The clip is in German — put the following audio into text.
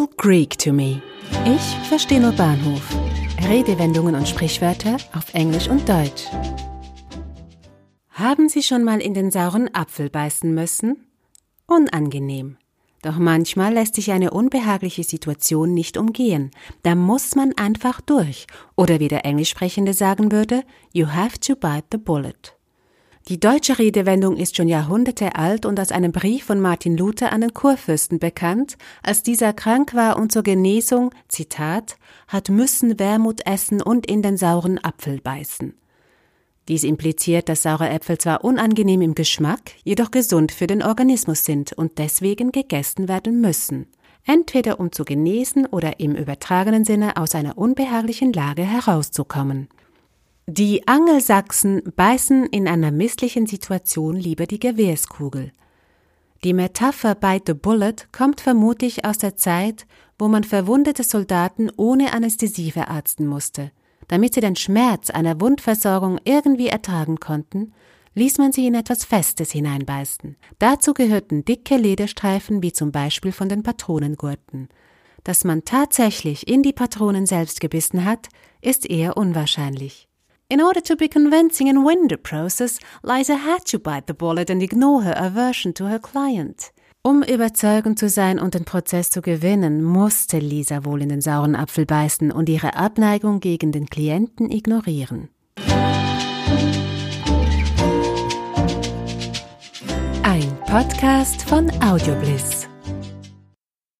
all Greek to me. Ich verstehe nur Bahnhof. Redewendungen und Sprichwörter auf Englisch und Deutsch. Haben Sie schon mal in den sauren Apfel beißen müssen? Unangenehm. Doch manchmal lässt sich eine unbehagliche Situation nicht umgehen. Da muss man einfach durch. Oder wie der Englischsprechende sagen würde, you have to bite the bullet. Die deutsche Redewendung ist schon Jahrhunderte alt und aus einem Brief von Martin Luther an den Kurfürsten bekannt, als dieser krank war und zur Genesung, Zitat, hat müssen Wermut essen und in den sauren Apfel beißen. Dies impliziert, dass saure Äpfel zwar unangenehm im Geschmack, jedoch gesund für den Organismus sind und deswegen gegessen werden müssen. Entweder um zu genesen oder im übertragenen Sinne aus einer unbehaglichen Lage herauszukommen. Die Angelsachsen beißen in einer misslichen Situation lieber die Gewehrskugel. Die Metapher bite the bullet kommt vermutlich aus der Zeit, wo man verwundete Soldaten ohne Anästhesie verarzten musste. Damit sie den Schmerz einer Wundversorgung irgendwie ertragen konnten, ließ man sie in etwas Festes hineinbeißen. Dazu gehörten dicke Lederstreifen wie zum Beispiel von den Patronengurten. Dass man tatsächlich in die Patronen selbst gebissen hat, ist eher unwahrscheinlich. In order to be convincing and win the process, Liza had to bite the bullet and ignore her aversion to her client. Um überzeugend zu sein und den Prozess zu gewinnen, musste Lisa wohl in den sauren Apfel beißen und ihre Abneigung gegen den Klienten ignorieren. Ein Podcast von Audiobliss.